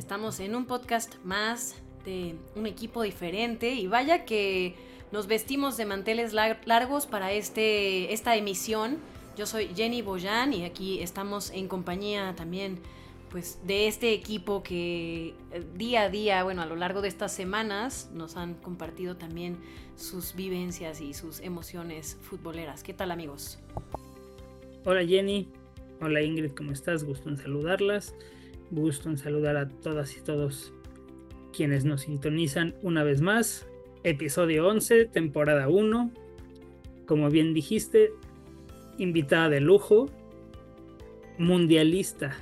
Estamos en un podcast más de un equipo diferente y vaya que nos vestimos de manteles largos para este, esta emisión. Yo soy Jenny Boyan y aquí estamos en compañía también pues de este equipo que eh, día a día, bueno, a lo largo de estas semanas nos han compartido también sus vivencias y sus emociones futboleras. ¿Qué tal amigos? Hola Jenny, hola Ingrid, ¿cómo estás? Gusto en saludarlas, gusto en saludar a todas y todos quienes nos sintonizan una vez más. Episodio 11, temporada 1. Como bien dijiste, invitada de lujo, mundialista.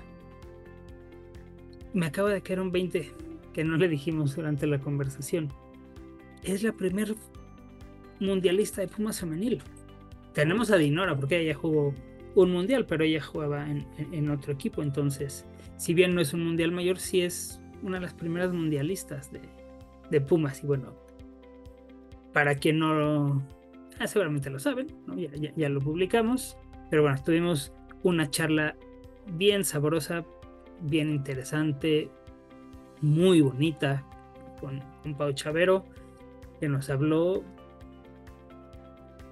Me acaba de caer un 20 que no le dijimos durante la conversación. Es la primer mundialista de Pumas femenil. Tenemos a Dinora porque ella jugó un mundial, pero ella jugaba en, en otro equipo. Entonces, si bien no es un mundial mayor, sí es una de las primeras mundialistas de, Pumas. Y bueno, para quien no ah, seguramente lo saben, ya, lo publicamos. Pero bueno, tuvimos una charla bien sabrosa, bien interesante, muy bonita con, con Pau Chavero, que nos habló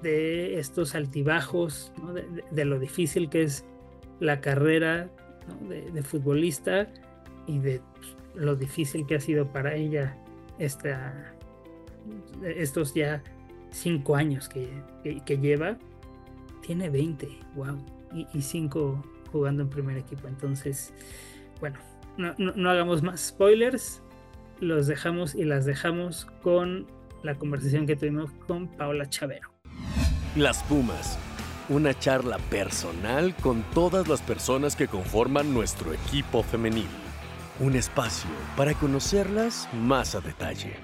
de estos altibajos, de, lo difícil que es la carrera de, futbolista y de lo difícil que ha sido para ella esta, estos ya cinco años que, que, lleva. Tiene 20, wow, y, cinco jugando en primer equipo. Entonces, bueno, no, no, hagamos más spoilers, los dejamos y las dejamos con la conversación que tuvimos con Paola Chavero. Las Pumas, una charla personal con todas las personas que conforman nuestro equipo femenil un espacio para conocerlas más a detalle.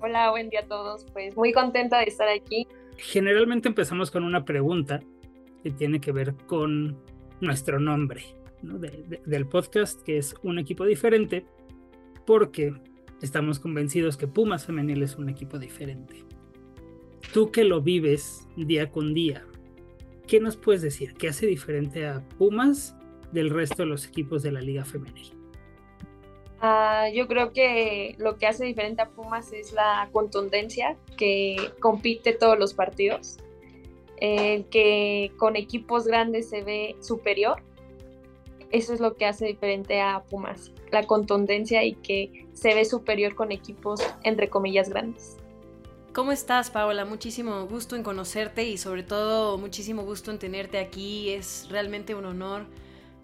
Hola, buen día a todos. Pues muy contenta de estar aquí. Generalmente empezamos con una pregunta que tiene que ver con nuestro nombre del podcast, que es un equipo diferente, porque estamos convencidos que Pumas Femenil es un equipo diferente. Tú que lo vives día con día, ¿qué nos puedes decir? ¿Qué hace diferente a Pumas del resto de los equipos de la liga femenil? Ah, yo creo que lo que hace diferente a Pumas es la contundencia que compite todos los partidos, el que con equipos grandes se ve superior. Eso es lo que hace diferente a Pumas, la contundencia y que se ve superior con equipos entre comillas grandes. ¿Cómo estás, Paola? Muchísimo gusto en conocerte y sobre todo muchísimo gusto en tenerte aquí. Es realmente un honor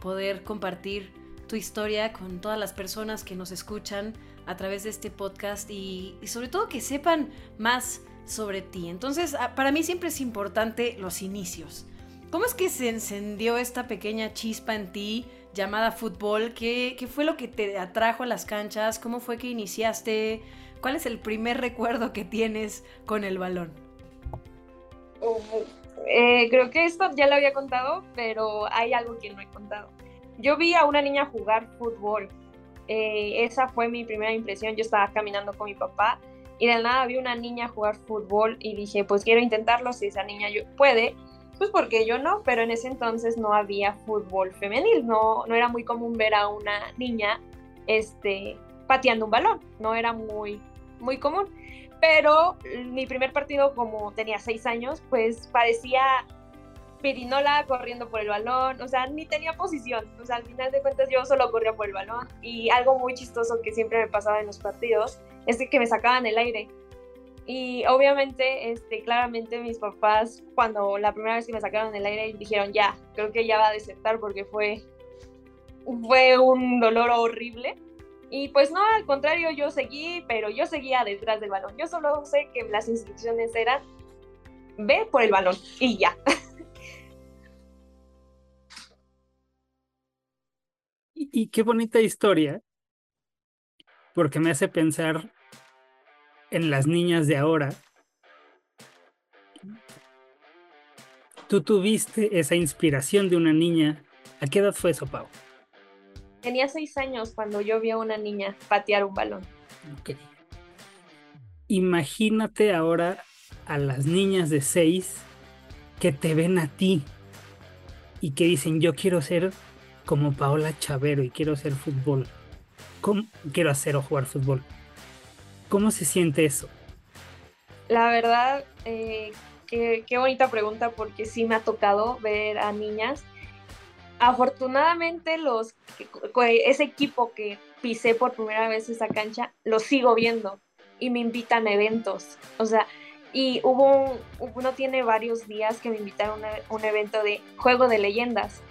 poder compartir tu historia con todas las personas que nos escuchan a través de este podcast y, sobre todo que sepan más sobre ti. Entonces, para mí siempre es importante los inicios. ¿Cómo es que se encendió esta pequeña chispa en ti llamada fútbol? ¿Qué, ¿Qué, fue lo que te atrajo a las canchas? ¿Cómo fue que iniciaste? ¿Cuál es el primer recuerdo que tienes con el balón? Eh, creo que esto ya lo había contado, pero hay algo que no he contado. Yo vi a una niña jugar fútbol. Eh, esa fue mi primera impresión. Yo estaba caminando con mi papá y de nada vi una niña jugar fútbol y dije, pues quiero intentarlo si esa niña puede. Pues porque yo no, pero en ese entonces no había fútbol femenil, no, no era muy común ver a una niña este, pateando un balón, no era muy, muy común pero mi primer partido, como tenía seis años, pues parecía pirinola corriendo por el balón, o sea, ni tenía posición, o sea, al final de cuentas yo solo corría por el balón y algo muy chistoso que siempre me pasaba en los partidos es que me sacaban el aire. Y obviamente, este, claramente mis papás, cuando la primera vez que me sacaron el aire, dijeron, ya, creo que ya va a desertar porque fue, fue un dolor horrible. Y pues no, al contrario, yo seguí, pero yo seguía detrás del balón. Yo solo sé que las instrucciones eran, ve por el balón y ya. Y qué bonita historia, porque me hace pensar en las niñas de ahora. Tú tuviste esa inspiración de una niña. ¿A qué edad fue eso, Pau? Tenía seis años cuando yo vi a una niña patear un balón. Imagínate ahora a las niñas de seis que te ven a ti y que dicen yo quiero ser como Paola Chavero y quiero hacer fútbol. ¿Cómo quiero hacer o jugar fútbol? ¿Cómo se siente eso? La verdad, eh, qué, qué bonita pregunta porque sí me ha tocado ver a niñas. Afortunadamente los ese equipo que pisé por primera vez esa cancha, lo sigo viendo y me invitan a eventos. O sea, y hubo un, uno tiene varios días que me invitaron a un evento de juego de leyendas.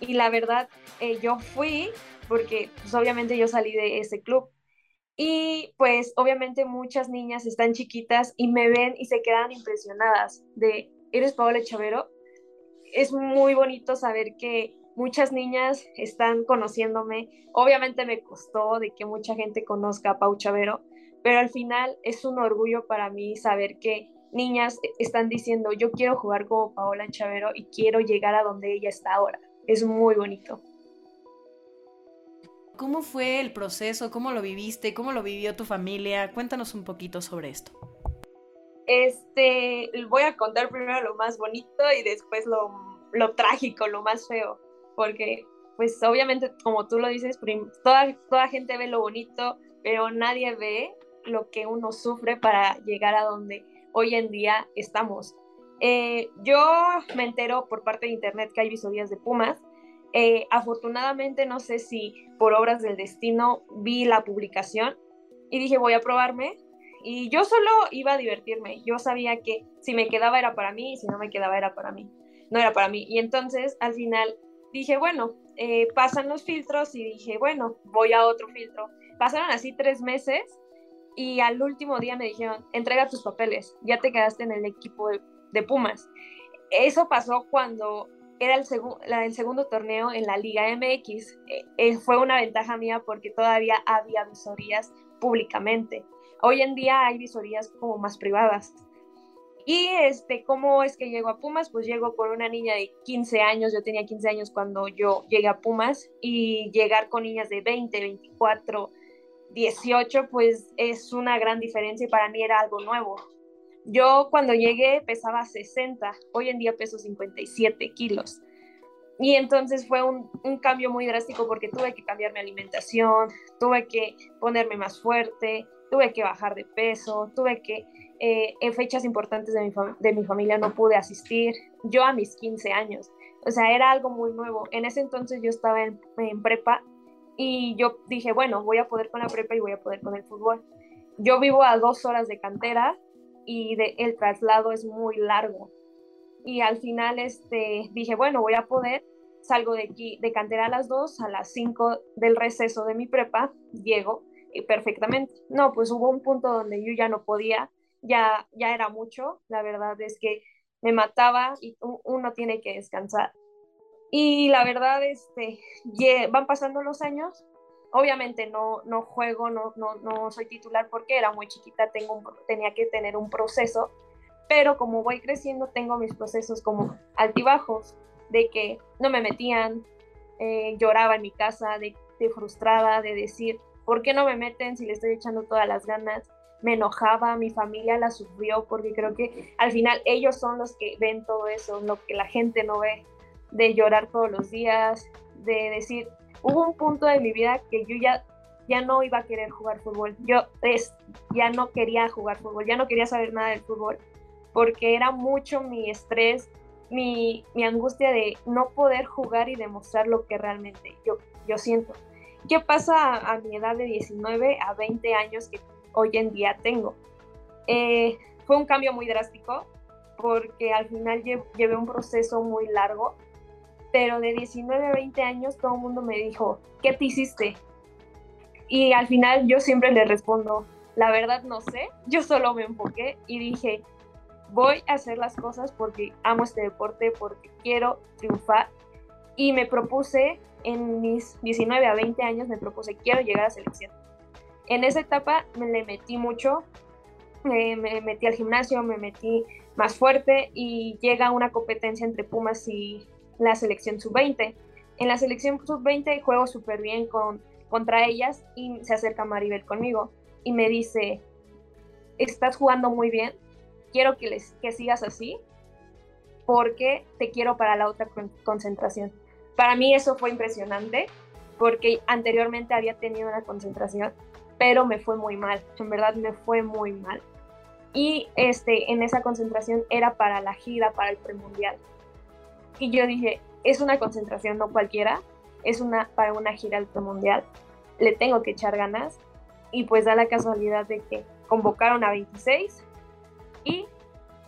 Y la verdad, eh, yo fui porque pues, obviamente yo salí de ese club. Y pues obviamente muchas niñas están chiquitas y me ven y se quedan impresionadas de, ¿eres Paola Chavero? Es muy bonito saber que muchas niñas están conociéndome. Obviamente me costó de que mucha gente conozca a Pau Chavero, pero al final es un orgullo para mí saber que niñas están diciendo, yo quiero jugar como Paola Chavero y quiero llegar a donde ella está ahora. Es muy bonito. ¿Cómo fue el proceso? ¿Cómo lo viviste? ¿Cómo lo vivió tu familia? Cuéntanos un poquito sobre esto. Este, voy a contar primero lo más bonito y después lo, lo trágico, lo más feo, porque pues obviamente como tú lo dices, toda, toda gente ve lo bonito, pero nadie ve lo que uno sufre para llegar a donde hoy en día estamos. Eh, yo me entero por parte de internet que hay visorías de Pumas. Eh, afortunadamente, no sé si por obras del destino vi la publicación y dije voy a probarme. Y yo solo iba a divertirme. Yo sabía que si me quedaba era para mí y si no me quedaba era para mí. No era para mí. Y entonces al final dije, bueno, eh, pasan los filtros y dije, bueno, voy a otro filtro. Pasaron así tres meses y al último día me dijeron, entrega tus papeles, ya te quedaste en el equipo de, Pumas. Eso pasó cuando era el, el, segundo torneo en la Liga MX. Eh, eh, fue una ventaja mía porque todavía había visorías públicamente. Hoy en día hay visorías como más privadas. Y este, ¿cómo es que llego a Pumas? Pues llego con una niña de 15 años, yo tenía 15 años cuando yo llegué a Pumas, y llegar con niñas de 20, 24, 18, pues es una gran diferencia y para mí era algo nuevo. Yo cuando llegué pesaba 60, hoy en día peso 57 kilos. Y entonces fue un, cambio muy drástico porque tuve que cambiar mi alimentación, tuve que ponerme más fuerte, tuve que bajar de peso, tuve que, eh, en fechas importantes de mi, de mi familia no pude asistir, yo a mis 15 años. O sea, era algo muy nuevo. En ese entonces yo estaba en, en prepa y yo dije, bueno, voy a poder con la prepa y voy a poder con el fútbol. Yo vivo a dos horas de cantera y de, el traslado es muy largo. Y al final este, dije, bueno, voy a poder, salgo de aquí, de cantera a las dos, a las cinco del receso de mi prepa, llego perfectamente. No, pues hubo un punto donde yo ya no podía, ya, ya era mucho, la verdad es que me mataba y uno tiene que descansar. Y la verdad, este, van pasando los años. Obviamente no, no juego, no, no, no soy titular porque era muy chiquita, tengo tenía que tener un proceso, pero como voy creciendo tengo mis procesos como altibajos, de que no me metían, eh, lloraba en mi casa, de frustrada, de decir, ¿por qué no me meten si le estoy echando todas las ganas? Me enojaba, mi familia la sufrió porque creo que al final ellos son los que ven todo eso, lo que la gente no ve de llorar todos los días, de decir, hubo un punto de mi vida que yo ya, ya no iba a querer jugar fútbol. Yo es, ya no quería jugar fútbol, ya no quería saber nada del fútbol, porque era mucho mi estrés, mi, mi angustia de no poder jugar y demostrar lo que realmente yo, yo siento. ¿Qué pasa a, mi edad de 19 a 20 años que hoy en día tengo? Eh, fue un cambio muy drástico porque al final llevé un proceso muy largo pero de 19 a 20 años todo el mundo me dijo, ¿qué te hiciste? Y al final yo siempre le respondo, la verdad no sé, yo solo me enfoqué y dije, voy a hacer las cosas porque amo este deporte, porque quiero triunfar. Y me propuse en mis 19 a 20 años me propuse, quiero llegar a selección. En esa etapa me le metí mucho, me, me metí al gimnasio, me metí más fuerte y llega una competencia entre Pumas y la selección sub-20. En la selección sub-20 juego súper bien con, contra ellas y se acerca Maribel conmigo y me dice, estás jugando muy bien, quiero que, les, que sigas así porque te quiero para la otra concentración. Para mí eso fue impresionante porque anteriormente había tenido una concentración, pero me fue muy mal, en verdad me fue muy mal. Y este, en esa concentración era para la gira, para el premundial. Y yo dije, es una concentración no cualquiera, es una para una gira al premundial, le tengo que echar ganas. Y pues da la casualidad de que convocaron a 26 y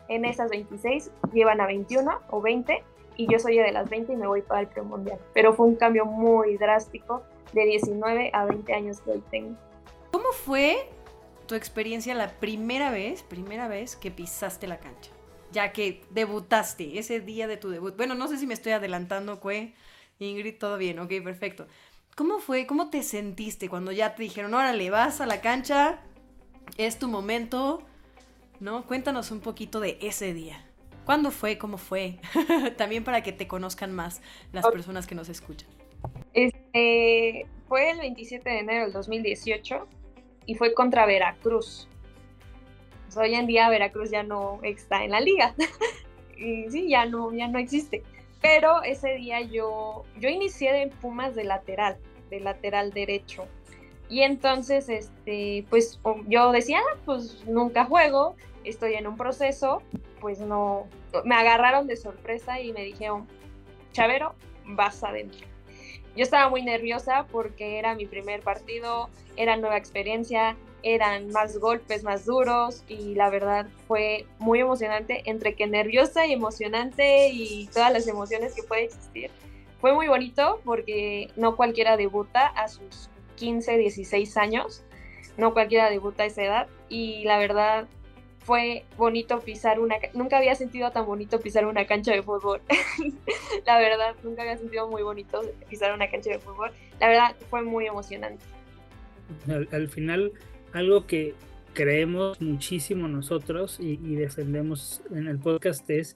en esas 26 llevan a 21 o 20 y yo soy de las 20 y me voy para el premundial. Pero fue un cambio muy drástico de 19 a 20 años que hoy tengo. ¿Cómo fue tu experiencia la primera vez, primera vez que pisaste la cancha? Ya que debutaste, ese día de tu debut. Bueno, no sé si me estoy adelantando, Cue. Ingrid, todo bien, ok, perfecto. ¿Cómo fue? ¿Cómo te sentiste cuando ya te dijeron, órale, vas a la cancha, es tu momento? ¿No? Cuéntanos un poquito de ese día. ¿Cuándo fue? ¿Cómo fue? También para que te conozcan más las personas que nos escuchan. Este, fue el 27 de enero del 2018 y fue contra Veracruz. Pues, hoy en día Veracruz ya no está en la liga. y sí, ya no, ya no existe. Pero ese día yo, yo inicié en Pumas de lateral, de lateral derecho. Y entonces, este, pues yo decía, ah, pues nunca juego, estoy en un proceso, pues no, me agarraron de sorpresa y me dijeron, Chavero, vas adentro. Yo estaba muy nerviosa porque era mi primer partido, era nueva experiencia, eran más golpes más duros y la verdad fue muy emocionante, entre que nerviosa y emocionante y todas las emociones que puede existir. Fue muy bonito porque no cualquiera debuta a sus 15, 16 años, no cualquiera debuta a esa edad y la verdad fue bonito pisar una, nunca había sentido tan bonito pisar una cancha de fútbol. la verdad, nunca había sentido muy bonito pisar una cancha de fútbol. La verdad, fue muy emocionante. Al, final, algo que creemos muchísimo nosotros y, defendemos en el podcast es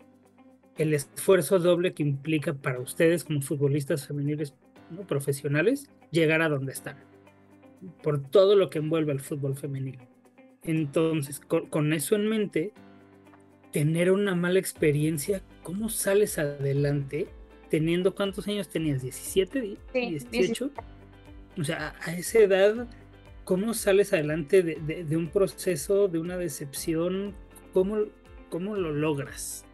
el esfuerzo doble que implica para ustedes como futbolistas femeniles ¿no? profesionales llegar a donde están, por todo lo que envuelve el fútbol femenino. Entonces, con, eso en mente, tener una mala experiencia, ¿cómo sales adelante teniendo cuántos años tenías? ¿17? ¿18? O sea, a esa edad, ¿cómo sales adelante de, un proceso, de una decepción? ¿Cómo, ¿Cómo lo logras?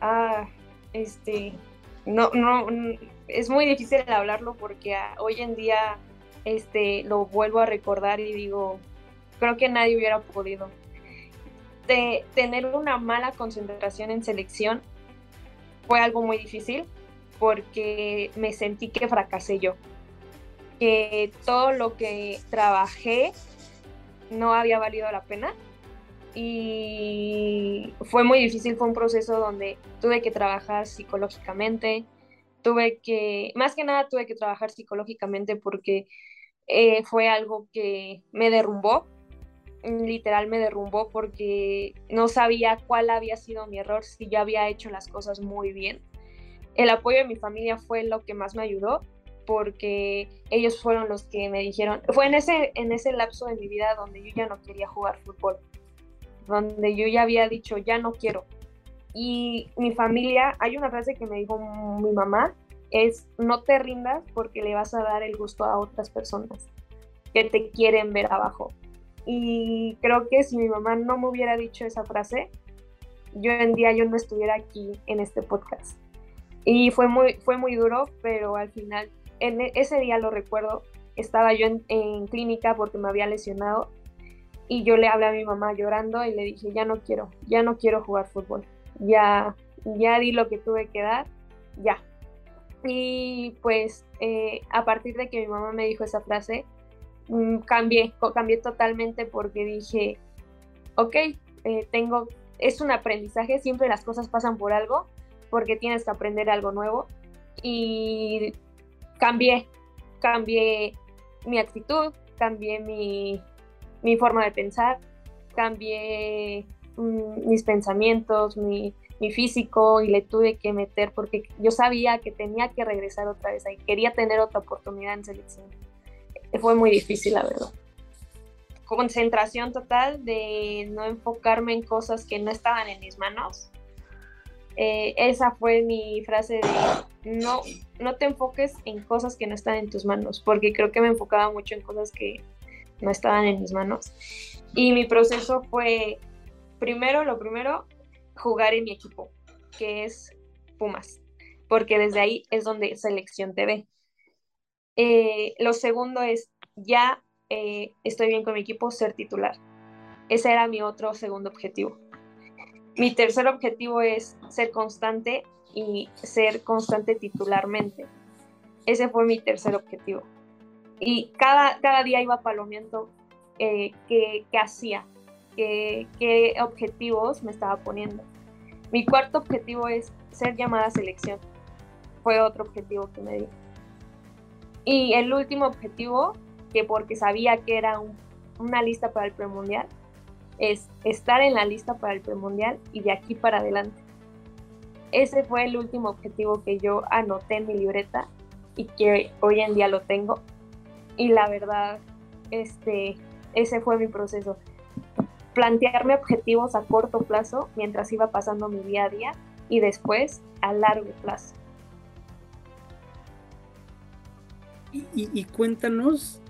Ah, este, no, no, es muy difícil hablarlo porque ah, hoy en día, este, lo vuelvo a recordar y digo, creo que nadie hubiera podido. De tener una mala concentración en selección fue algo muy difícil porque me sentí que fracasé yo, que todo lo que trabajé no había valido la pena y fue muy difícil, fue un proceso donde tuve que trabajar psicológicamente, tuve que, más que nada tuve que trabajar psicológicamente porque eh, fue algo que me derrumbó, literal me derrumbó porque no sabía cuál había sido mi error, si yo había hecho las cosas muy bien. El apoyo de mi familia fue lo que más me ayudó porque ellos fueron los que me dijeron, fue en ese, en ese lapso de mi vida donde yo ya no quería jugar fútbol, donde yo ya había dicho, ya no quiero. Y mi familia, hay una frase que me dijo mi mamá, es no te rindas porque le vas a dar el gusto a otras personas que te quieren ver abajo. Y creo que si mi mamá no me hubiera dicho esa frase, yo en día yo no estuviera aquí en este podcast. Y fue muy, fue muy duro, pero al final, en e, ese día lo recuerdo, estaba yo en, clínica porque me había lesionado y yo le hablé a mi mamá llorando y le dije, ya no quiero, ya no quiero jugar fútbol, ya, ya di lo que tuve que dar, ya. Y pues eh, a partir de que mi mamá me dijo esa frase, Mm, cambié, cambié totalmente porque dije, ok, eh, tengo, es un aprendizaje, siempre las cosas pasan por algo, porque tienes que aprender algo nuevo. Y cambié, cambié mi actitud, cambié mi, mi forma de pensar, cambié mm, mis pensamientos, mi, mi, físico y le tuve que meter porque yo sabía que tenía que regresar otra vez ahí, quería tener otra oportunidad en selección. Fue muy difícil, la verdad. Concentración total de no enfocarme en cosas que no estaban en mis manos. Eh, esa fue mi frase de no, no te enfoques en cosas que no están en tus manos, porque creo que me enfocaba mucho en cosas que no estaban en mis manos. Y mi proceso fue, primero, lo primero, jugar en mi equipo, que es Pumas, porque desde ahí es donde selección te ve. Eh, lo segundo es, ya eh, estoy bien con mi equipo, ser titular. Ese era mi otro segundo objetivo. Mi tercer objetivo es ser constante y ser constante titularmente. Ese fue mi tercer objetivo y cada, cada día iba palomeando eh, qué, hacía, qué, qué, objetivos me estaba poniendo. Mi cuarto objetivo es ser llamada a selección. Fue otro objetivo que me di. Y el último objetivo, que porque sabía que era una lista para el premundial, es estar en la lista para el premundial y de aquí para adelante. Ese fue el último objetivo que yo anoté en mi libreta y que hoy en día lo tengo y la verdad, este, ese fue mi proceso. Plantearme objetivos a corto plazo mientras iba pasando mi día a día y después a largo plazo. Y, cuéntanos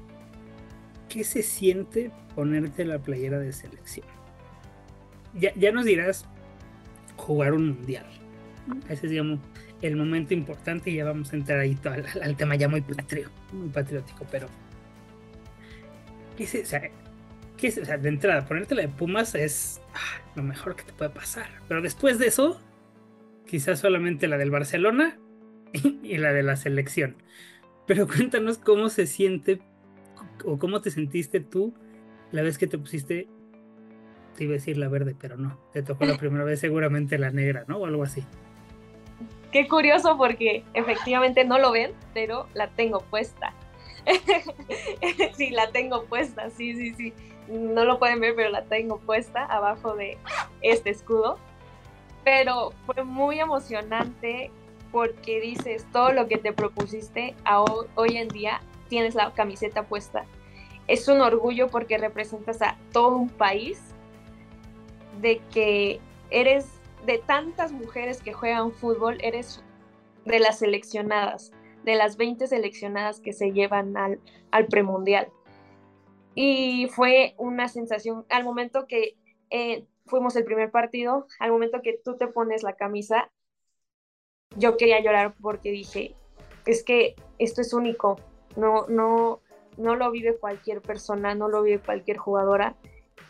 qué se siente ponerte la playera de selección. Ya, ya nos dirás jugar un mundial. Ese es digamos, el momento importante y ya vamos a entrar ahí al, tema ya muy patrio, muy patriótico, pero ¿qué es, o sea, ¿qué es, o sea, de entrada, ponerte la de Pumas es ah, lo mejor que te puede pasar, pero después de eso, quizás solamente la del Barcelona y, la de la selección. Pero cuéntanos cómo se siente o cómo te sentiste tú la vez que te pusiste, te iba a decir la verde, pero no, te tocó la primera vez seguramente la negra, ¿no? O algo así. Qué curioso porque efectivamente no lo ven, pero la tengo puesta. sí, la tengo puesta, sí, sí, sí. No lo pueden ver, pero la tengo puesta abajo de este escudo. Pero fue muy emocionante porque dices todo lo que te propusiste hoy en día, tienes la camiseta puesta. Es un orgullo porque representas a todo un país de que eres de tantas mujeres que juegan fútbol, eres de las seleccionadas, de las 20 seleccionadas que se llevan al, al premundial. Y fue una sensación, al momento que eh, fuimos el primer partido, al momento que tú te pones la camisa, yo quería llorar porque dije, es que esto es único, no, no, no lo vive cualquier persona, no lo vive cualquier jugadora.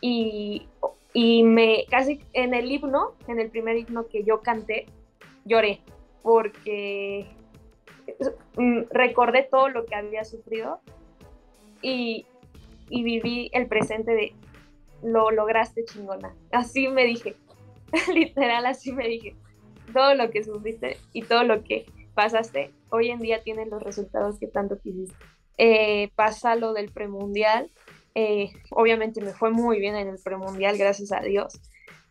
Y y me casi en el himno, en el primer himno que yo canté, lloré porque mm, recordé todo lo que había sufrido y, y viví el presente de lo lograste chingona. Así me dije, literal así me dije, todo lo que sufriste y todo lo que pasaste, hoy en día tienes los resultados que tanto quisiste. Eh, pasa lo del premundial, eh, obviamente me fue muy bien en el premundial, gracias a Dios.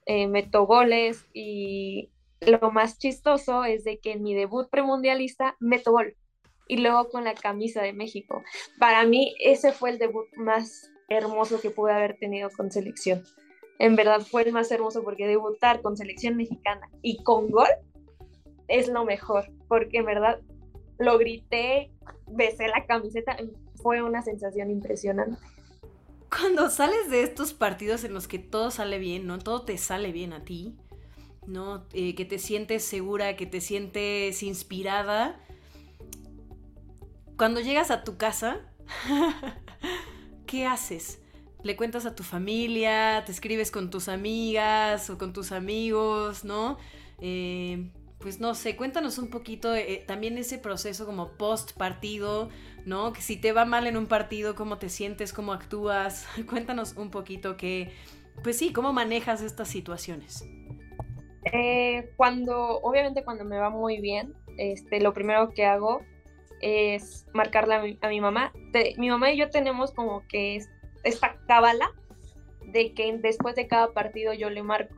Eh, meto goles y lo más chistoso es de que en mi debut premundialista meto gol y luego con la camisa de México. Para mí ese fue el debut más hermoso que pude haber tenido con selección. En verdad fue el más hermoso porque debutar con selección mexicana y con gol es lo mejor, porque en verdad lo grité, besé la camiseta, fue una sensación impresionante cuando sales de estos partidos en los que todo sale bien, ¿no? Todo te sale bien a ti, ¿no? Eh, que te sientes segura, que te sientes inspirada. Cuando llegas a tu casa, ¿qué haces? Le cuentas a tu familia, te escribes con tus amigas o con tus amigos, ¿no? Eh, pues no sé, cuéntanos un poquito eh, también ese proceso como post partido, ¿no? Que si te va mal en un partido, cómo te sientes, cómo actúas. Cuéntanos un poquito que, pues sí, cómo manejas estas situaciones. Eh, cuando, obviamente cuando me va muy bien, este, lo primero que hago es marcarle a mi, a mi mamá. mi mamá y yo tenemos como que esta cábala de que después de cada partido yo le marco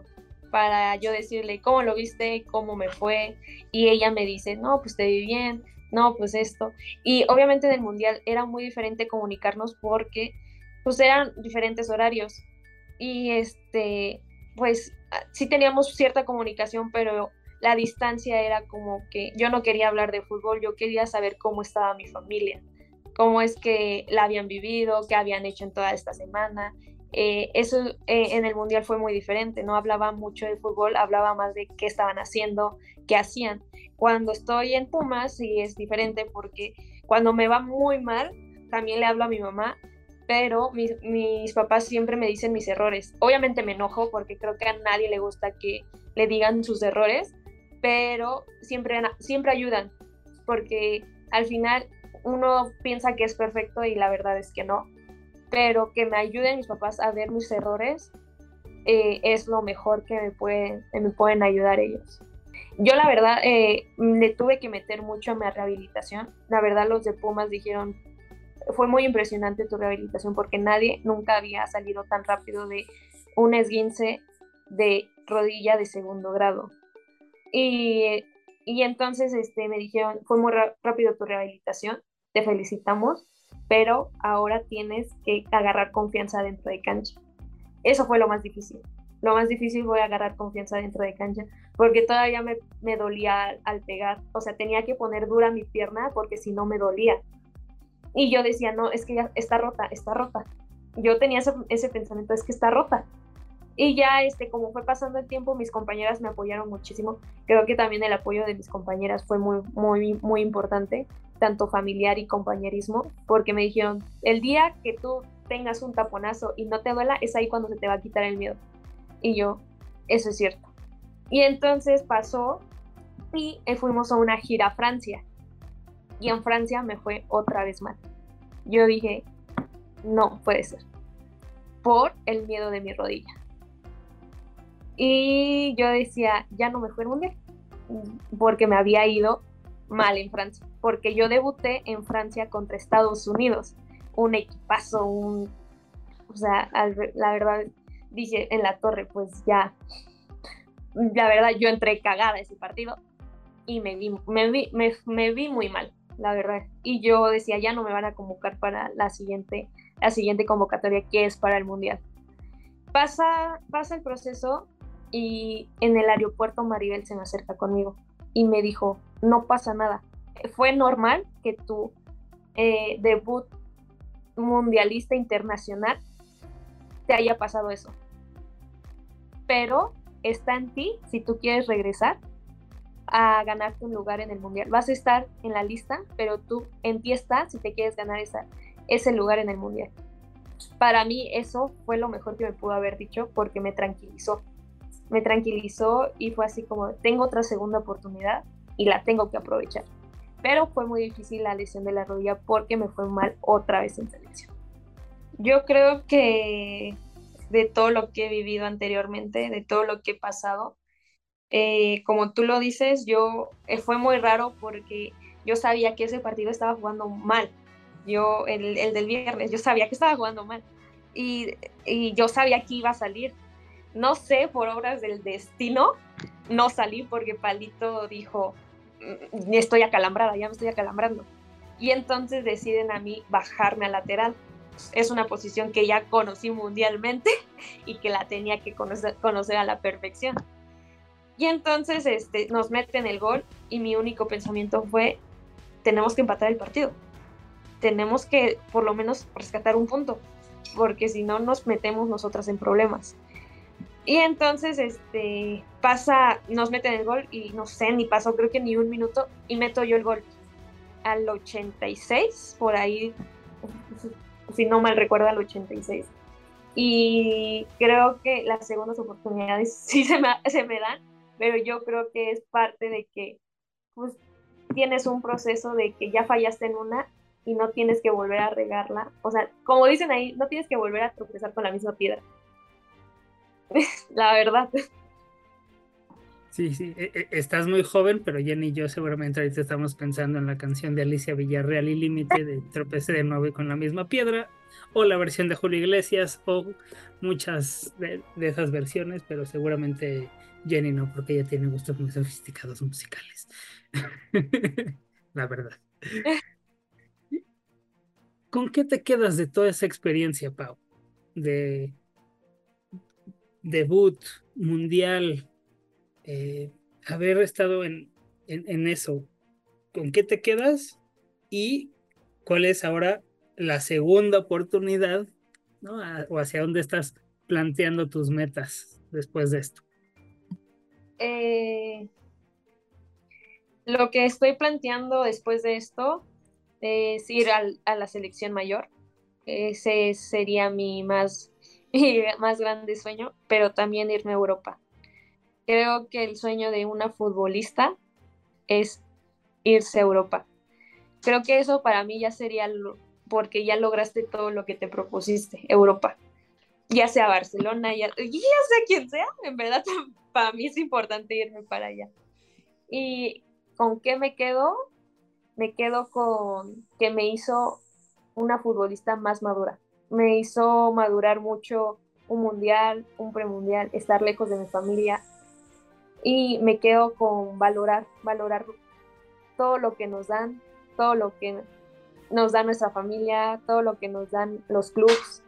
para yo decirle cómo lo viste, cómo me fue, y ella me dice, no, pues te vi bien, no, pues esto. Y obviamente en el mundial era muy diferente comunicarnos porque pues eran diferentes horarios. Y este, pues sí teníamos cierta comunicación, pero la distancia era como que yo no quería hablar de fútbol, yo quería saber cómo estaba mi familia, cómo es que la habían vivido, qué habían hecho en toda esta semana. Eh, eso eh, en el Mundial fue muy diferente, no hablaba mucho de fútbol, hablaba más de qué estaban haciendo, qué hacían. Cuando estoy en Pumas sí es diferente porque cuando me va muy mal, también le hablo a mi mamá, pero mis, mis papás siempre me dicen mis errores. Obviamente me enojo porque creo que a nadie le gusta que le digan sus errores, pero siempre, siempre ayudan, porque al final uno piensa que es perfecto y la verdad es que no, pero que me ayuden mis papás a ver mis errores eh, es lo mejor que me pueden, me pueden ayudar ellos. Yo la verdad eh, le tuve que meter mucho a mi rehabilitación, la verdad los de Pumas dijeron, fue muy impresionante tu rehabilitación porque nadie nunca había salido tan rápido de un esguince de rodilla de segundo grado. Y, y entonces este, me dijeron, fue muy rápido tu rehabilitación, te felicitamos, pero ahora tienes que agarrar confianza dentro de cancha. Eso fue lo más difícil. Lo más difícil fue agarrar confianza dentro de cancha, porque todavía me, me dolía al, pegar. O sea, tenía que poner dura mi pierna porque si no me dolía. Y yo decía, no, es que ya está rota, está rota. Yo tenía ese, ese pensamiento, es que está rota. Y ya, este, como fue pasando el tiempo, mis compañeras me apoyaron muchísimo. Creo que también el apoyo de mis compañeras fue muy, muy, muy importante, tanto familiar y compañerismo, porque me dijeron, el día que tú tengas un taponazo y no te duela, es ahí cuando se te va a quitar el miedo. Y yo, eso es cierto. Y entonces pasó y fuimos a una gira a Francia. Y en Francia me fue otra vez mal. Yo dije, no puede ser. Por el miedo de mi rodilla. Y yo decía, ya no me fue el mundial, porque me había ido mal en Francia, porque yo debuté en Francia contra Estados Unidos, un equipazo, un, o sea, la verdad dije en la torre, pues ya, la verdad yo entré cagada ese partido y me vi, me vi, me, vi muy mal, la verdad. Y yo decía, ya no me van a convocar para la siguiente, la siguiente convocatoria que es para el mundial. Pasa, pasa el proceso y en el aeropuerto Maribel se me acerca conmigo y me dijo, no pasa nada. Fue normal que tu eh, debut mundialista internacional te haya pasado eso. Pero está en ti si tú quieres regresar a ganarte un lugar en el mundial. Vas a estar en la lista, pero tú en ti está si te quieres ganar esa, ese lugar en el mundial. Para mí eso fue lo mejor que me pudo haber dicho porque me tranquilizó me tranquilizó y fue así como, tengo otra segunda oportunidad y la tengo que aprovechar. Pero fue muy difícil la lesión de la rodilla porque me fue mal otra vez en selección. Yo creo que de todo lo que he vivido anteriormente, de todo lo que he pasado, eh, como tú lo dices, yo eh, fue muy raro porque yo sabía que ese partido estaba jugando mal. Yo, el, el del viernes, yo sabía que estaba jugando mal. Y, y yo sabía que iba a salir no sé, por obras del destino, no salí porque Palito dijo, mm, estoy acalambrada, ya me estoy acalambrando. Y entonces deciden a mí bajarme a lateral. Es una posición que ya conocí mundialmente y que la tenía que conocer, a la perfección. Y entonces este, nos meten el gol y mi único pensamiento fue, tenemos que empatar el partido. Tenemos que por lo menos rescatar un punto, porque si no nos metemos nosotras en problemas. Y entonces, este, pasa, nos meten el gol y no sé, ni pasó creo que ni un minuto y meto yo el gol al 86, por ahí, si no mal recuerdo, al 86. Y creo que las segundas oportunidades sí se me, se me dan, pero yo creo que es parte de que pues, tienes un proceso de que ya fallaste en una y no tienes que volver a regarla. O sea, como dicen ahí, no tienes que volver a tropezar con la misma piedra la verdad. Sí, sí, e, e, estás muy joven, pero Jenny y yo seguramente ahorita estamos pensando en la canción de Alicia Villarreal y Límite de Tropecé de nuevo con la misma piedra, o la versión de Julio Iglesias, o muchas de, esas versiones, pero seguramente Jenny no, porque ella tiene gustos muy sofisticados musicales. la verdad. ¿Con qué te quedas de toda esa experiencia, Pau? De debut mundial, eh, haber estado en, en, eso, ¿con qué te quedas? Y cuál es ahora la segunda oportunidad, ¿no? o hacia dónde estás planteando tus metas después de esto. Eh, lo que estoy planteando después de esto es ir a la selección mayor. Ese sería mi más, mi más grande sueño, pero también irme a Europa. Creo que el sueño de una futbolista es irse a Europa. Creo que eso para mí ya sería porque ya lograste todo lo que te propusiste, Europa. Ya sea Barcelona, ya sea quien sea, en verdad para mí es importante irme para allá. ¿Y con qué me quedo? Me quedo con que me hizo una futbolista más madura. Me hizo madurar mucho un mundial, un premundial, estar lejos de mi familia, y me quedo con valorar, valorar todo lo que nos dan, todo lo que nos da nuestra familia, todo lo que nos dan los clubs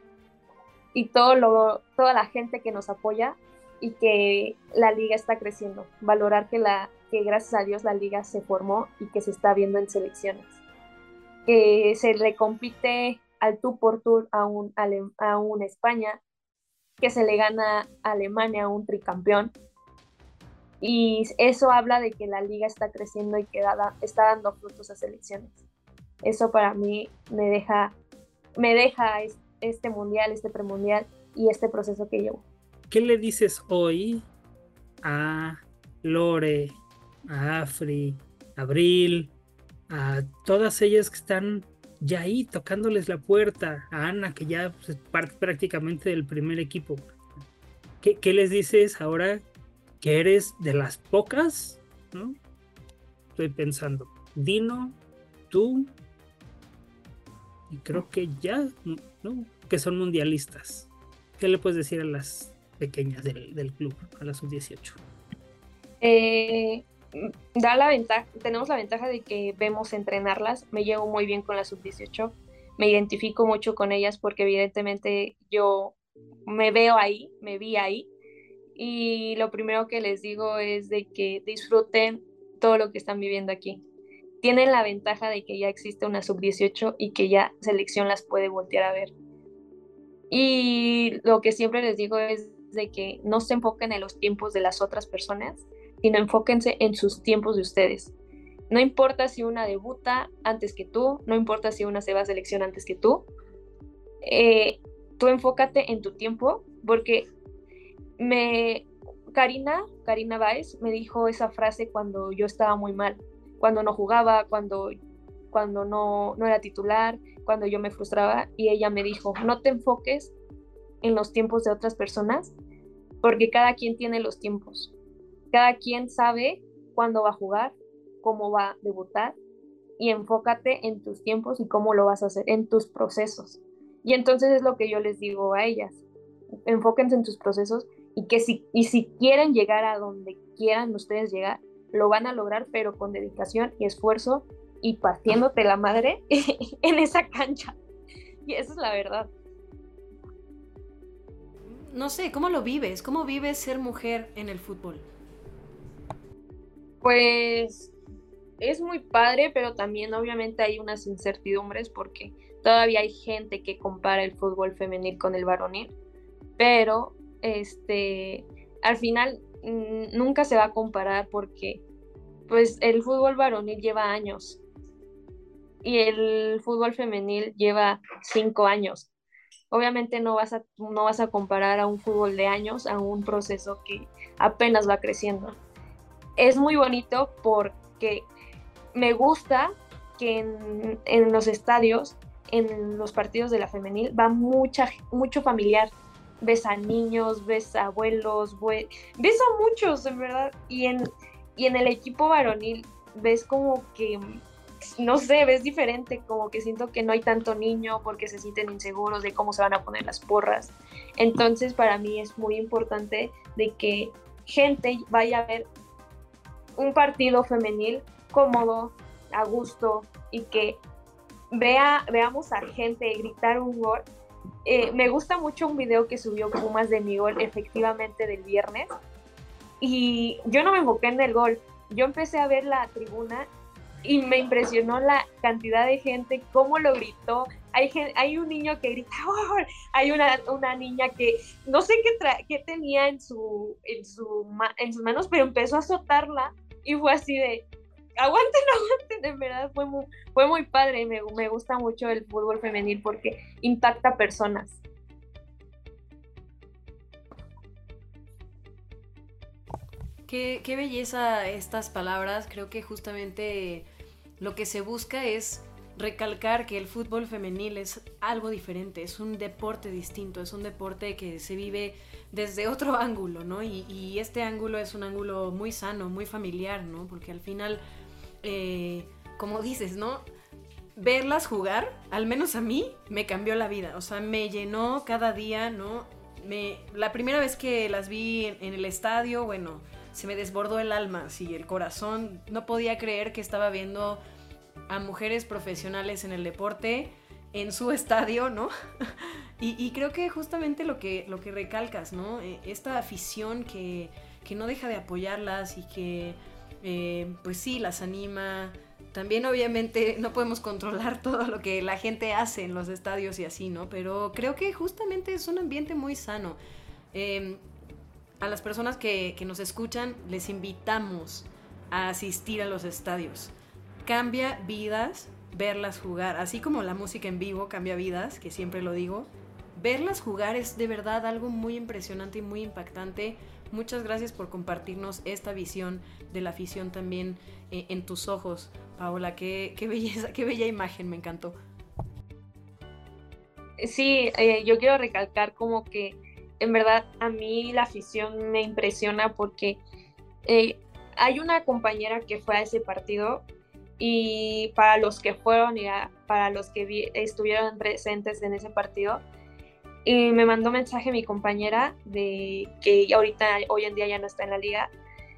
y todo lo, toda la gente que nos apoya y que la liga está creciendo. Valorar que, la, que gracias a Dios la liga se formó y que se está viendo en selecciones. Que se le compite al tú por tour a un, a un España, que se le gana a Alemania un tricampeón, y eso habla de que la liga está creciendo y que está dando frutos a selecciones. Eso para mí me deja, me deja este mundial, este premundial y este proceso que llevo. ¿Qué le dices hoy a Lore, a Afri, a Abril, a todas ellas que están ya ahí tocándoles la puerta, a Ana que ya es parte prácticamente del primer equipo? ¿Qué, les dices ahora que eres de las pocas, ¿no? Estoy pensando, Dino, tú, y creo que ya, ¿no? Que son mundialistas. ¿Qué le puedes decir a las pequeñas del, club, a las sub-18? Eh, da la ventaja, tenemos la ventaja de que vemos entrenarlas. Me llevo muy bien con la sub-18. Me identifico mucho con ellas porque evidentemente yo me veo ahí, me vi ahí y lo primero que les digo es de que disfruten todo lo que están viviendo aquí. Tienen la ventaja de que ya existe una sub-18 y que ya selección las puede voltear a ver. Y lo que siempre les digo es de que no se enfoquen en los tiempos de las otras personas, sino enfóquense en sus tiempos de ustedes. No importa si una debuta antes que tú, no importa si una se va a selección antes que tú. Eh, tú enfócate en tu tiempo, porque me Karina, Karina Baez me dijo esa frase cuando yo estaba muy mal, cuando no jugaba, cuando cuando no, no era titular, cuando yo me frustraba y ella me dijo, no te enfoques en los tiempos de otras personas, porque cada quien tiene los tiempos. Cada quien sabe cuándo va a jugar, cómo va a debutar y enfócate en tus tiempos y cómo lo vas a hacer, en tus procesos. Y entonces es lo que yo les digo a ellas. Enfóquense en tus procesos y que si, y si quieren llegar a donde quieran ustedes llegar, lo van a lograr, pero con dedicación y esfuerzo y partiéndote la madre en esa cancha. Y esa es la verdad. No sé, ¿cómo lo vives? ¿Cómo vives ser mujer en el fútbol? Pues es muy padre, pero también obviamente hay unas incertidumbres porque todavía hay gente que compara el fútbol femenil con el varonil, pero este, al final mm, nunca se va a comparar porque pues el fútbol varonil lleva años y el fútbol femenil lleva cinco años. Obviamente no vas, a, no vas a comparar a un fútbol de años a un proceso que apenas va creciendo. Es muy bonito porque me gusta que en, en los estadios, en los partidos de la femenil, va mucha, mucho familiar ves a niños, ves a abuelos, ves a muchos, en verdad. Y en, y en el equipo varonil ves como que, no sé, ves diferente, como que siento que no hay tanto niño porque se sienten inseguros de cómo se van a poner las porras. Entonces para mí es muy importante de que gente vaya a ver un partido femenil cómodo, a gusto y que vea, veamos a gente gritar un gol. Eh, me gusta mucho un video que subió Pumas de mi gol efectivamente del viernes y yo no me enfoqué en el gol, yo empecé a ver la tribuna y me impresionó la cantidad de gente, cómo lo gritó. Hay, hay un niño que grita, hay una, una, niña que no sé qué, qué tenía en, su, en, su, en sus manos, pero empezó a azotarla y fue así de, aguanten, aguanten, en verdad fue muy, fue muy padre, me, me gusta mucho el fútbol femenil porque impacta personas. Qué, qué, belleza estas palabras. Creo que justamente lo que se busca es recalcar que el fútbol femenil es algo diferente, es un deporte distinto, es un deporte que se vive desde otro ángulo, ¿no? Y, este ángulo es un ángulo muy sano, muy familiar, ¿no? Porque al final eh, como dices, ¿no? Verlas jugar, al menos a mí, me cambió la vida. O sea, me llenó cada día, ¿no? Me, la primera vez que las vi en, el estadio, bueno, se me desbordó el alma, sí, el corazón. No podía creer que estaba viendo a mujeres profesionales en el deporte en su estadio, ¿no? y, creo que justamente lo que, lo que recalcas, ¿no? E, esta afición que, que no deja de apoyarlas y que eh, pues sí, las anima. También obviamente no podemos controlar todo lo que la gente hace en los estadios y así, ¿no? Pero creo que justamente es un ambiente muy sano. Em, a las personas que, que nos escuchan les invitamos a asistir a los estadios. Cambia vidas verlas jugar, así como la música en vivo cambia vidas, que siempre lo digo. Verlas jugar es de verdad algo muy impresionante y muy impactante Muchas gracias por compartirnos esta visión de la afición también eh, en tus ojos, Paola. Qué, belleza, qué bella imagen, me encantó. Sí, eh, yo quiero recalcar como que en verdad a mí la afición me impresiona porque eh, hay una compañera que fue a ese partido y para los que fueron y para los que estuvieron presentes en ese partido, y me mandó mensaje mi compañera de que ahorita, hoy en día ya no está en la liga.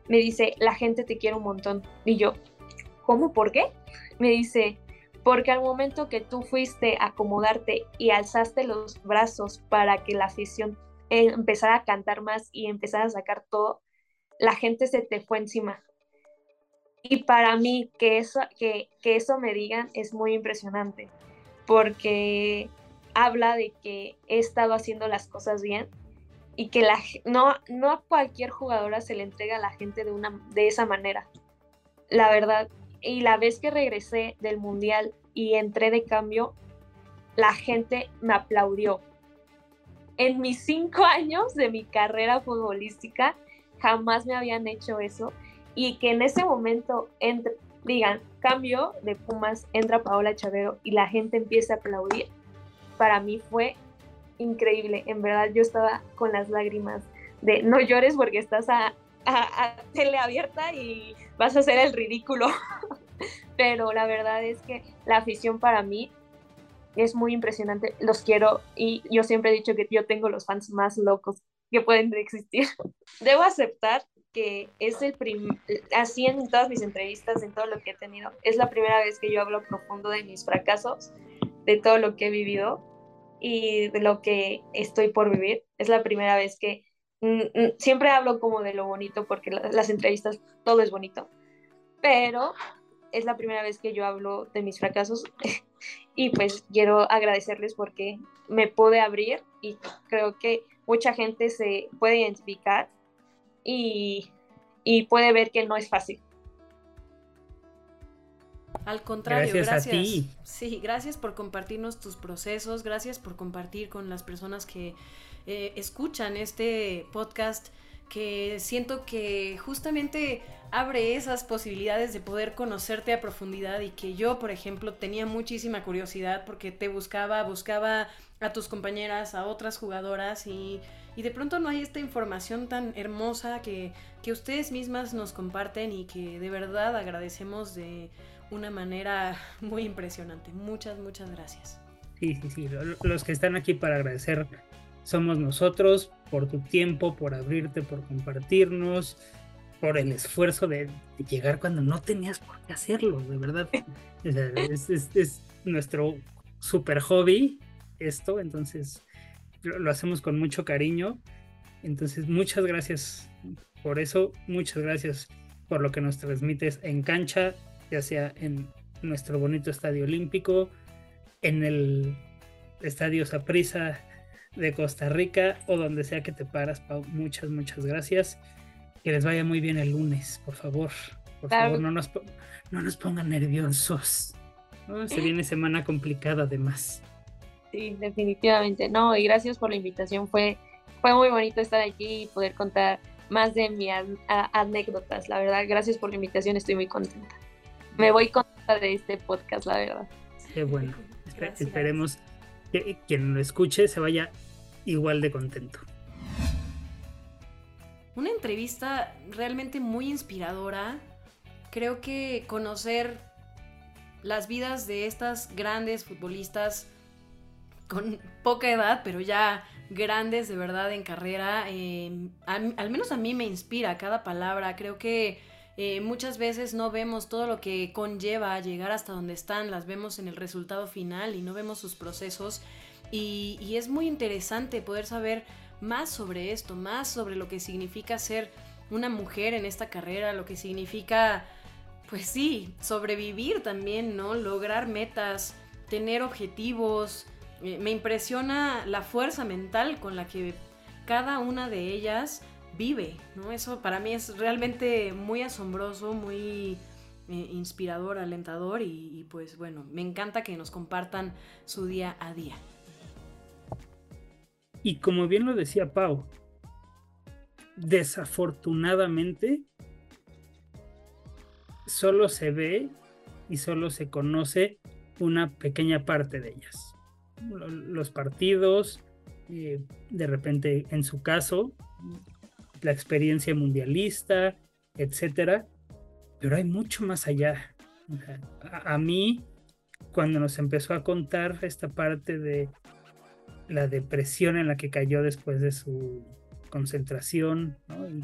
Me dice, la gente te quiere un montón. Y yo, ¿cómo? ¿Por qué? Me dice, porque al momento que tú fuiste a acomodarte y alzaste los brazos para que la afición empezara a cantar más y empezara a sacar todo, la gente se te fue encima. Y para mí que eso, que, que eso me digan es muy impresionante, porque habla de que he estado haciendo las cosas bien y que la, no, no a cualquier jugadora se le entrega a la gente de, una, de esa manera. La verdad, y la vez que regresé del mundial y entré de cambio, la gente me aplaudió. En mis cinco años de mi carrera futbolística, jamás me habían hecho eso. Y que en ese momento digan, cambio de Pumas, entra Paola Chavero y la gente empieza a aplaudir para mí fue increíble. En verdad yo estaba con las lágrimas de no llores porque estás a, a, tele abierta y vas a hacer el ridículo. Pero la verdad es que la afición para mí es muy impresionante. Los quiero y yo siempre he dicho que yo tengo los fans más locos que pueden existir. Debo aceptar que es el primer, así en todas mis entrevistas, en todo lo que he tenido, es la primera vez que yo hablo profundo de mis fracasos de todo lo que he vivido y de lo que estoy por vivir. Es la primera vez que mm, mm, siempre hablo como de lo bonito porque las entrevistas todo es bonito, pero es la primera vez que yo hablo de mis fracasos y pues quiero agradecerles porque me pude abrir y creo que mucha gente se puede identificar y, y puede ver que no es fácil. Al contrario, gracias, A ti. Sí, gracias por compartirnos tus procesos, gracias por compartir con las personas que eh, escuchan este podcast que siento que justamente abre esas posibilidades de poder conocerte a profundidad y que yo, por ejemplo, tenía muchísima curiosidad porque te buscaba, buscaba a tus compañeras, a otras jugadoras y, de pronto no hay esta información tan hermosa que, que ustedes mismas nos comparten y que de verdad agradecemos de una manera muy impresionante. Muchas, muchas gracias. Sí, sí, sí. Los que están aquí para agradecer somos nosotros por tu tiempo, por abrirte, por compartirnos por el esfuerzo de, llegar cuando no tenías por qué hacerlo, de verdad. es, nuestro super hobby esto, entonces lo, hacemos con mucho cariño. Entonces, muchas gracias por eso, muchas gracias por lo que nos transmites en cancha, ya sea en nuestro bonito estadio olímpico, en el estadio Saprissa de Costa Rica o donde sea que te paras, Pau. Muchas, muchas gracias. Que les vaya muy bien el lunes, por favor. Por favor, no nos, no nos pongan nerviosos. Se viene semana complicada además. Sí, definitivamente. No, y gracias por la invitación. Fue, fue muy bonito estar aquí y poder contar más de mis anécdotas. La verdad, gracias por la invitación. Estoy muy contenta. Me voy contenta de este podcast, la verdad. Qué bueno. Esperemos que quien lo escuche se vaya igual de contento. Una entrevista realmente muy inspiradora. Creo que conocer las vidas de estas grandes futbolistas con poca edad, pero ya grandes de verdad en carrera, em, al, menos a mí me inspira cada palabra. Creo que eh, muchas veces no vemos todo lo que conlleva llegar hasta donde están, las vemos en el resultado final y no vemos sus procesos. y es muy interesante poder saber más sobre esto, más sobre lo que significa ser una mujer en esta carrera, lo que significa, pues sí, sobrevivir también, ¿no? Lograr metas, tener objetivos. Eh, me impresiona la fuerza mental con la que cada una de ellas vive, ¿no? Eso para mí es realmente muy asombroso, muy eh, inspirador, alentador y pues bueno, me encanta que nos compartan su día a día. Y como bien lo decía Pau, desafortunadamente solo se ve y solo se conoce una pequeña parte de ellas. Los partidos, eh, de repente en su caso, la experiencia mundialista, etcétera, pero hay mucho más allá. a, mí, cuando nos empezó a contar esta parte de la depresión en la que cayó después de su concentración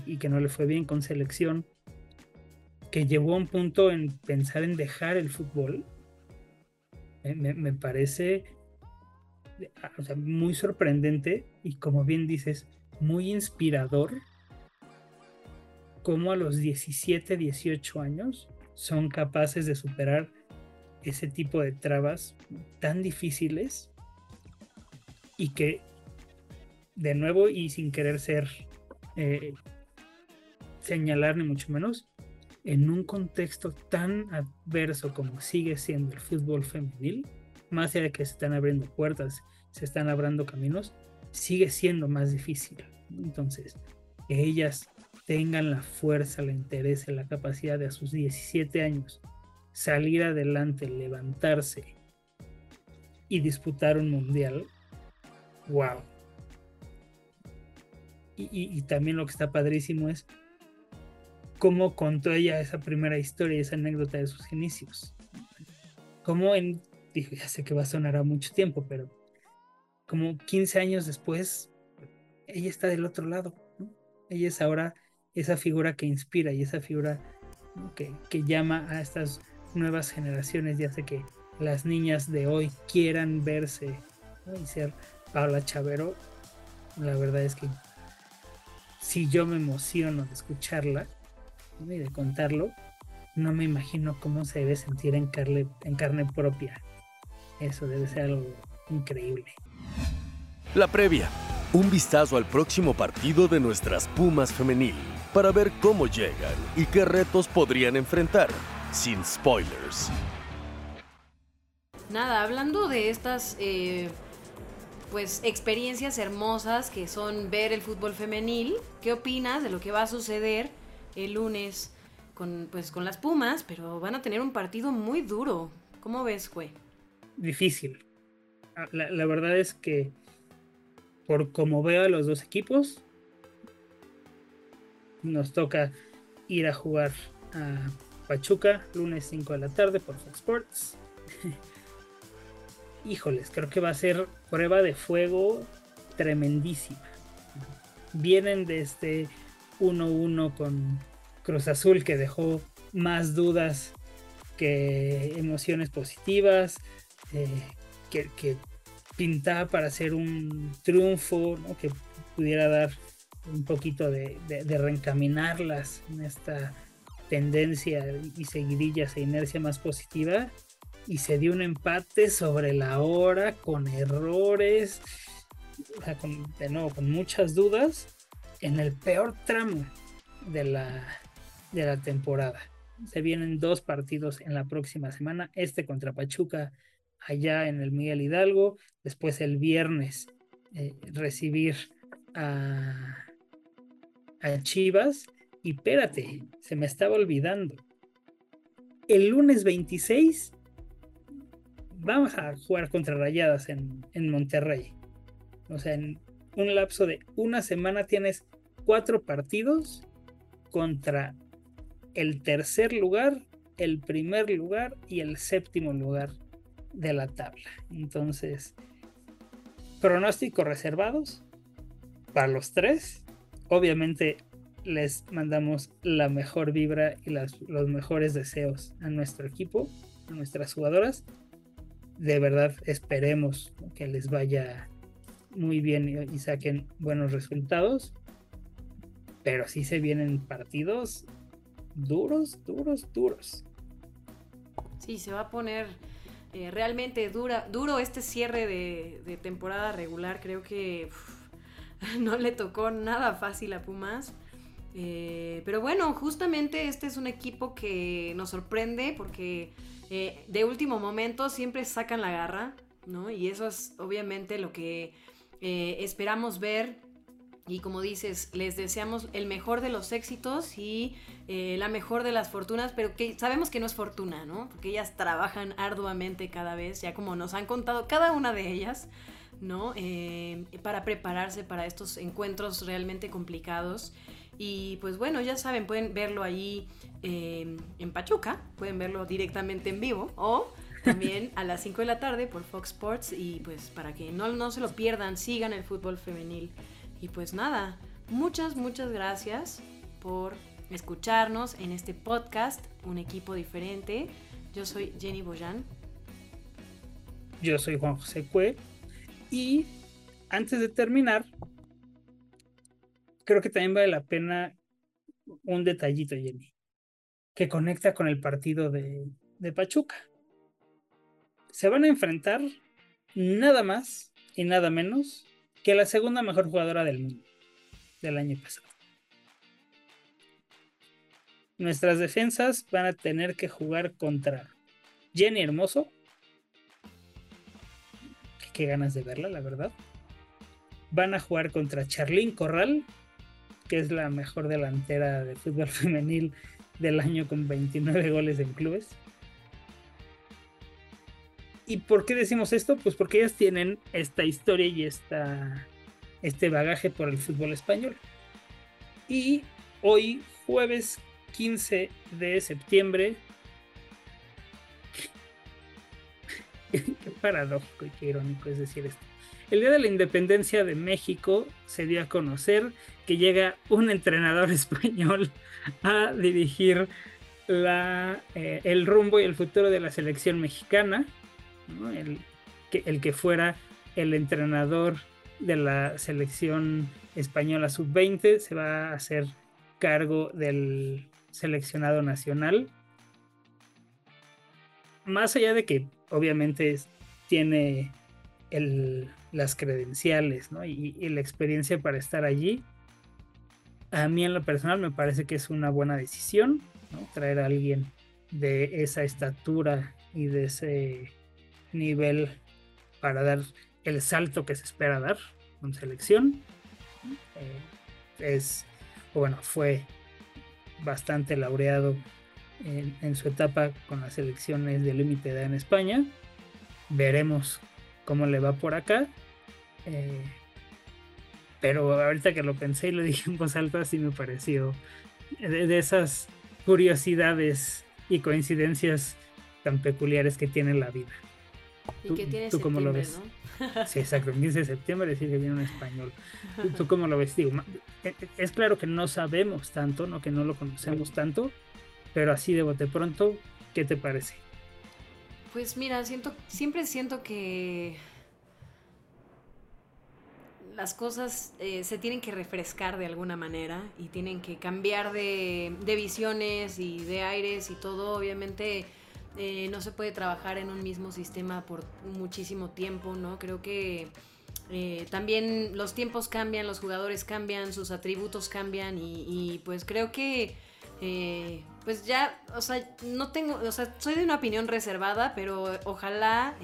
y, que no le fue bien con selección, que llevó a un punto en pensar en dejar el fútbol, me, parece muy sorprendente y como bien dices, muy inspirador cómo a los 17, 18 años son capaces de superar ese tipo de trabas tan difíciles y que, de nuevo y sin querer ser eh, señalar ni mucho menos, en un contexto tan adverso como sigue siendo el fútbol femenil, más allá de que se están abriendo puertas, se están abriendo caminos, sigue siendo más difícil. Entonces, que ellas tengan la fuerza, la interés, la capacidad de a sus 17 años salir adelante, levantarse y disputar un mundial, wow. Y, también lo que está padrísimo es cómo contó ella esa primera historia, esa anécdota de sus inicios. Como en, dijo, ya sé que va a sonar a mucho tiempo, pero como 15 años después, ella está del otro lado. Ella es ahora esa figura que inspira y esa figura que, llama a estas nuevas generaciones y hace que las niñas de hoy quieran verse y ser Paula Chavero, la verdad es que si yo me emociono de escucharla y de contarlo, no me imagino cómo se debe sentir en carne, en carne propia. Eso debe ser algo increíble. La previa. Un vistazo al próximo partido de nuestras Pumas femenil para ver cómo llegan y qué retos podrían enfrentar, sin spoilers. Nada, hablando de estas eh, pues experiencias hermosas que son ver el fútbol femenil. ¿Qué opinas de lo que va a suceder el lunes con, pues, con las Pumas? Pero van a tener un partido muy duro. ¿Cómo ves, güey? Difícil. Ah, la, la verdad es que por como veo a los dos equipos, nos toca ir a jugar a Pachuca, lunes 5 de la tarde por Fox Sports. Híjoles, creo que va a ser prueba de fuego tremendísima. Vienen desde 1-1 con Cruz Azul que dejó más dudas que emociones positivas, eh, que, pintaba para hacer un triunfo, que pudiera dar un poquito de, de, reencaminarlas en esta tendencia y seguidillas e inercia más positiva y se dio un empate sobre la hora con errores, o sea, con, de nuevo con muchas dudas en el peor tramo de la, de la temporada. Se vienen dos partidos en la próxima semana, este contra Pachuca allá en el Miguel Hidalgo, después el viernes eh, recibir a, a Chivas. Y espérate, se me estaba olvidando. El lunes 26 vamos a jugar contra Rayadas en, en Monterrey. O sea, en un lapso de una semana tienes cuatro partidos contra el tercer lugar, el primer lugar y el séptimo lugar de la tabla. Entonces, pronósticos reservados para los tres obviamente les mandamos la mejor vibra y los mejores deseos a nuestro equipo, a nuestras jugadoras. De verdad esperemos que les vaya muy bien y, saquen buenos resultados. Pero sí se vienen partidos duros, duros, duros. Sí, se va a poner eh, realmente dura, duro este cierre de, temporada regular. Creo que no le tocó nada fácil a Pumas. Eh, pero bueno, justamente este es un equipo que nos sorprende porque eh, de último momento siempre sacan la garra, ¿no? Y eso es obviamente lo que eh, esperamos ver. Y como dices, les deseamos el mejor de los éxitos y la mejor de las fortunas, pero que sabemos que no es fortuna, ¿no? Porque ellas trabajan arduamente cada vez, ya como nos han contado cada una de ellas. ¿No? Eh, para prepararse para estos encuentros realmente complicados. Y pues bueno, ya saben, pueden verlo ahí eh, en Pachuca, pueden verlo directamente en vivo o también a las 5 de la tarde por Fox Sports y pues para que no, no se lo pierdan, sigan el fútbol femenil. Y pues nada, muchas, muchas gracias por escucharnos en este podcast, un equipo diferente. Yo soy Jenny Boyan. Yo soy Juan José Cue. Y antes de terminar, creo que también vale la pena un detallito, Jenny, que conecta con el partido de, de Pachuca. Se van a enfrentar nada más y nada menos que la segunda mejor jugadora del mundo del año pasado. Nuestras defensas van a tener que jugar contra Jenny Hermoso, qué ganas de verla, la verdad. Van a jugar contra Charlín Corral, que es la mejor delantera de fútbol femenil del año con 29 goles en clubes. ¿Y por qué decimos esto? Pues porque ellas tienen esta historia y esta, este bagaje por el fútbol español. Y hoy, jueves 15 de septiembre, qué paradójico y qué irónico es decir esto. El día de la independencia de México se dio a conocer que llega un entrenador español a dirigir la, eh, el rumbo y el futuro de la selección mexicana. el que fuera el entrenador de la selección española sub-20 se va a hacer cargo del seleccionado nacional. Más allá de que obviamente tiene el, las credenciales ¿no? y, la experiencia para estar allí. A mí en lo personal me parece que es una buena decisión ¿no? traer a alguien de esa estatura y de ese nivel para dar el salto que se espera dar con selección. Eh, es, bueno, fue bastante laureado en, su etapa con las selecciones de límite edad en España. Veremos cómo le va por acá. Eh, pero ahorita que lo pensé y lo dije en voz alta, sí me pareció de, esas curiosidades y coincidencias tan peculiares que tiene la vida. ¿Y que tiene ¿tú cómo lo ves? Sí, exacto, el 15 de septiembre decir que viene un español. ¿Tú, cómo lo ves? Digo, e, e, es claro que no sabemos tanto, ¿no? que no lo conocemos tanto, pero así de bote pronto, ¿qué te parece? Pues mira, siento, siempre siento que las cosas eh, se tienen que refrescar de alguna manera y tienen que cambiar de, visiones y de aires y todo. Obviamente eh, no se puede trabajar en un mismo sistema por muchísimo tiempo, ¿no? Creo que eh, también los tiempos cambian, los jugadores cambian, sus atributos cambian y, pues creo que... pues ya, o sea, no tengo, o sea, soy de una opinión reservada, pero ojalá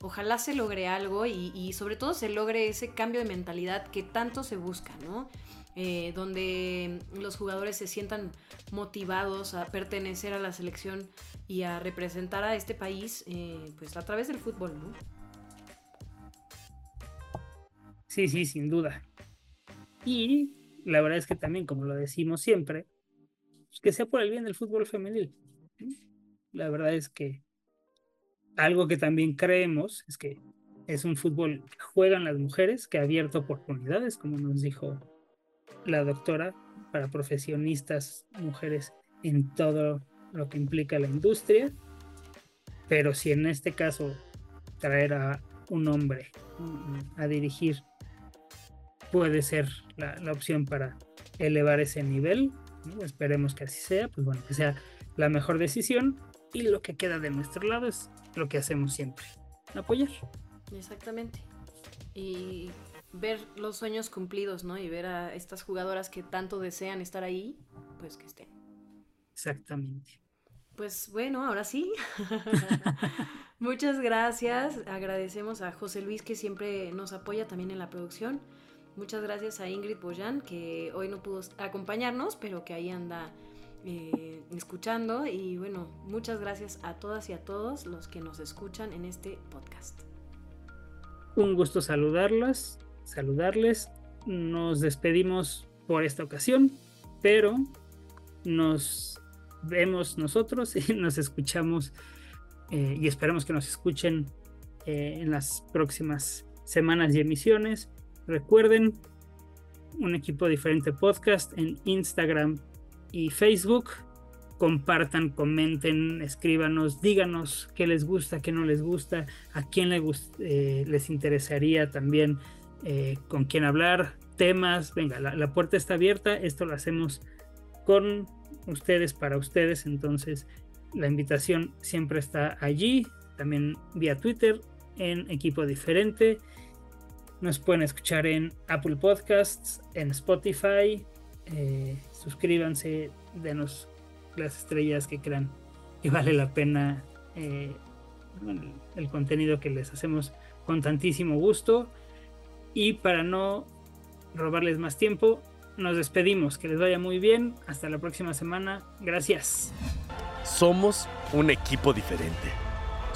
ojalá se logre algo y, sobre todo se logre ese cambio de mentalidad que tanto se busca, ¿no? Eh, donde los jugadores se sientan motivados a pertenecer a la selección y a representar a este país eh, pues a través del fútbol, ¿no? Sí, sí, sin duda. Y la verdad es que también, como lo decimos siempre, que sea por el bien del fútbol femenil. La verdad es que algo que también creemos es que es un fútbol que juegan las mujeres, que ha abierto oportunidades, como nos dijo la doctora, para profesionistas mujeres en todo lo que implica la industria. Pero si en este caso traer a un hombre a dirigir puede ser la, opción para elevar ese nivel, esperemos que así sea, pues bueno, que sea la mejor decisión y lo que queda de nuestro lado es lo que hacemos siempre, apoyar. Exactamente. Y ver los sueños cumplidos, ¿no? Y ver a estas jugadoras que tanto desean estar ahí, pues que estén. Exactamente. Pues bueno, ahora sí. Muchas gracias. Agradecemos a José Luis que siempre nos apoya también en la producción. Muchas gracias a Ingrid Boyan que hoy no pudo acompañarnos, pero que ahí anda eh, escuchando y bueno, muchas gracias a todas y a todos los que nos escuchan en este podcast. Un gusto saludarlas, saludarles. Nos despedimos por esta ocasión, pero nos vemos nosotros y nos escuchamos eh, y esperamos que nos escuchen eh, en las próximas semanas y emisiones. Recuerden, un equipo diferente podcast en Instagram, y Facebook. Compartan, comenten, escríbanos, díganos qué les gusta, qué no les gusta, a quién eh, les interesaría también eh, con quién hablar, temas. Venga, la, puerta está abierta. Esto lo hacemos con ustedes, para ustedes. Entonces, la invitación siempre está allí. También vía Twitter, en equipo diferente. Nos pueden escuchar en Apple Podcasts, en Spotify, eh, suscríbanse, denos las estrellas que crean que vale la pena eh, el, contenido que les hacemos con tantísimo gusto. Y para no robarles más tiempo, nos despedimos. Que les vaya muy bien. Hasta la próxima semana. Gracias. Somos un equipo diferente.